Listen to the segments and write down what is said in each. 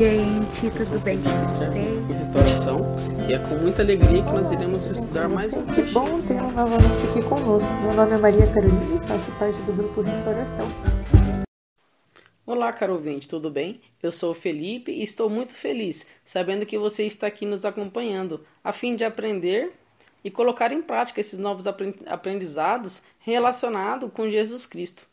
gente. Tudo bem com vocês? restauração e é com muita alegria que nós iremos estudar mais um Que bom tê-lo novamente aqui conosco. Meu nome é Maria Carolina e faço parte do grupo Restauração. Olá, caro ouvinte, tudo bem? Eu sou o Felipe e estou muito feliz sabendo que você está aqui nos acompanhando a fim de aprender e colocar em prática esses novos apren- aprendizados relacionados com Jesus Cristo.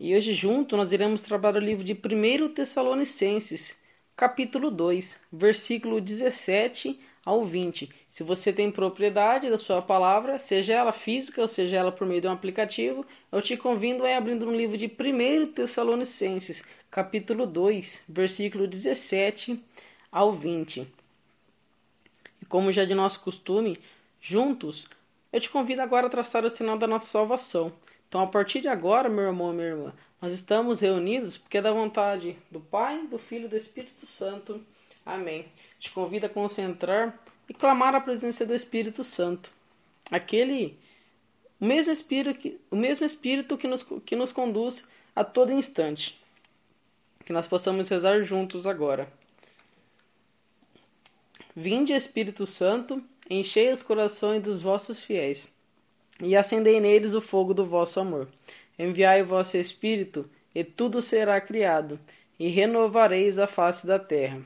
E hoje junto nós iremos trabalhar o livro de 1 Tessalonicenses, capítulo 2, versículo 17 ao 20. Se você tem propriedade da sua palavra, seja ela física ou seja ela por meio de um aplicativo, eu te convido a ir abrindo no livro de 1 Tessalonicenses, capítulo 2, versículo 17 ao 20. E como já é de nosso costume, juntos, eu te convido agora a traçar o sinal da nossa salvação. Então, a partir de agora, meu irmão e minha irmã, nós estamos reunidos porque é da vontade do Pai, do Filho e do Espírito Santo. Amém. Te convido a concentrar e clamar a presença do Espírito Santo. Aquele, o mesmo Espírito que, o mesmo Espírito que nos, que nos conduz a todo instante. Que nós possamos rezar juntos agora. Vinde, Espírito Santo, enchei os corações dos vossos fiéis e acendei neles o fogo do vosso amor. Enviai o vosso Espírito, e tudo será criado, e renovareis a face da terra.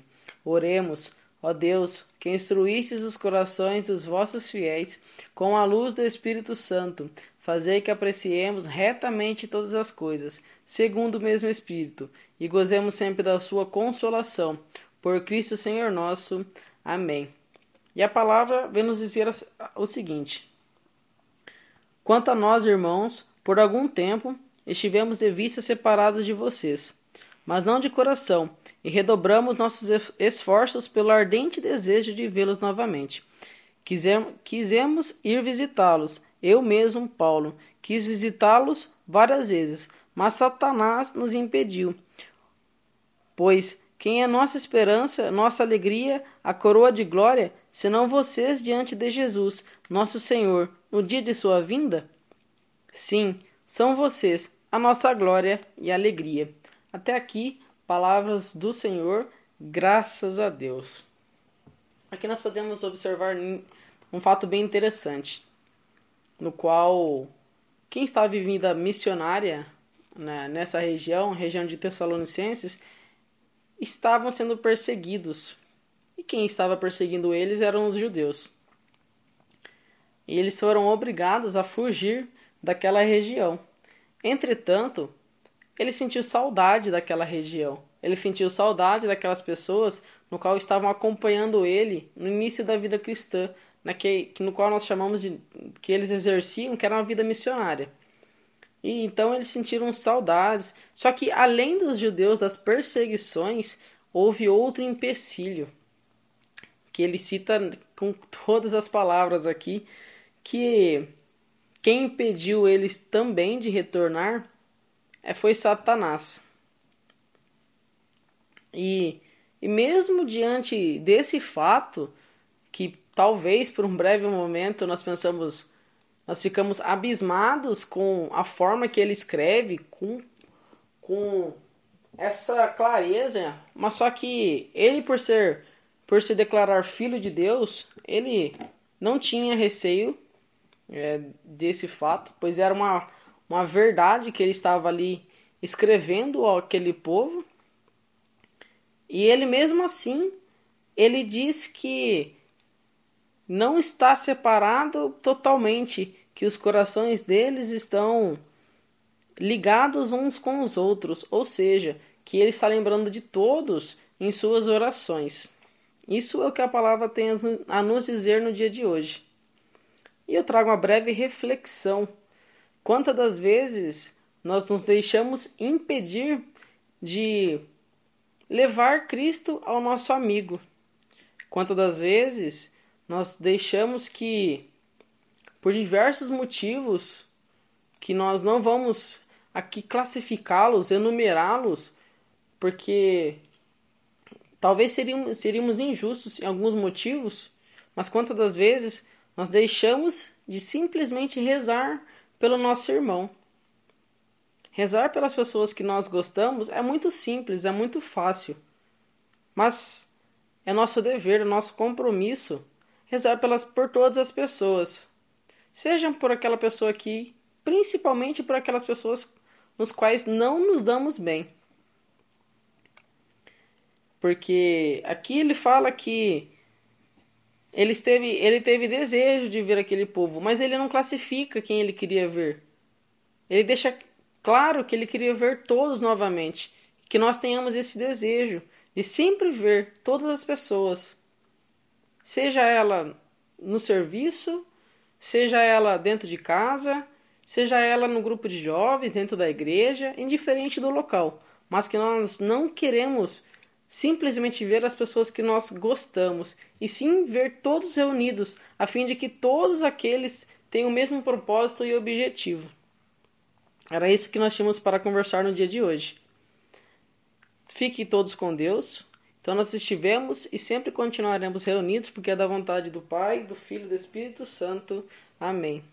Oremos, ó Deus, que instruístes os corações dos vossos fiéis com a luz do Espírito Santo, fazei que apreciemos retamente todas as coisas, segundo o mesmo Espírito, e gozemos sempre da sua consolação. Por Cristo Senhor nosso. Amém. E a palavra vem nos dizer o seguinte: Quanto a nós, irmãos, por algum tempo estivemos de vista separados de vocês, mas não de coração, e redobramos nossos esforços pelo ardente desejo de vê-los novamente. Quisemos, ir visitá-los, eu mesmo, Paulo, quis visitá-los várias vezes, mas Satanás nos impediu. Pois quem é nossa esperança, nossa alegria, a coroa de glória, senão vocês diante de Jesus, nosso Senhor, no dia de sua vinda? Sim, são vocês, a nossa glória e alegria. Até aqui, palavras do Senhor, graças a Deus. Aqui nós podemos observar um fato bem interessante, no qual quem está vivendo a missionária né, nessa região, região de Tessalonicenses, estavam sendo perseguidos. E quem estava perseguindo eles eram os judeus. E eles foram obrigados a fugir daquela região. Entretanto, ele sentiu saudade daquela região. Ele sentiu saudade daquelas pessoas no qual estavam acompanhando ele no início da vida cristã, naquele, no qual nós chamamos de que eles exerciam, que era uma vida missionária. E então eles sentiram saudades. Só que além dos judeus das perseguições, houve outro empecilho que ele cita com todas as palavras aqui, que quem impediu eles também de retornar foi Satanás. E, e mesmo diante desse fato, que talvez por um breve momento nós pensamos, nós ficamos abismados com a forma que ele escreve, com, com essa clareza, mas só que ele por ser por se declarar filho de Deus, ele não tinha receio é, desse fato, pois era uma, uma verdade que ele estava ali escrevendo àquele povo. E ele mesmo assim, ele diz que não está separado totalmente, que os corações deles estão ligados uns com os outros, ou seja, que ele está lembrando de todos em suas orações. Isso é o que a palavra tem a nos dizer no dia de hoje. E eu trago uma breve reflexão. Quantas das vezes nós nos deixamos impedir de levar Cristo ao nosso amigo? Quantas das vezes nós deixamos que, por diversos motivos, que nós não vamos aqui classificá-los, enumerá-los, porque talvez seríamos, seríamos injustos em alguns motivos, mas quantas das vezes nós deixamos de simplesmente rezar pelo nosso irmão. Rezar pelas pessoas que nós gostamos é muito simples, é muito fácil. Mas é nosso dever, é nosso compromisso rezar pelas, por todas as pessoas. Sejam por aquela pessoa aqui, principalmente por aquelas pessoas nos quais não nos damos bem. Porque aqui ele fala que ele teve, ele teve desejo de ver aquele povo, mas ele não classifica quem ele queria ver. Ele deixa claro que ele queria ver todos novamente, que nós tenhamos esse desejo de sempre ver todas as pessoas, seja ela no serviço, seja ela dentro de casa, seja ela no grupo de jovens, dentro da igreja, indiferente do local, mas que nós não queremos simplesmente ver as pessoas que nós gostamos, e sim ver todos reunidos, a fim de que todos aqueles tenham o mesmo propósito e objetivo. Era isso que nós tínhamos para conversar no dia de hoje. Fiquem todos com Deus. Então nós estivemos e sempre continuaremos reunidos, porque é da vontade do Pai, do Filho e do Espírito Santo. Amém.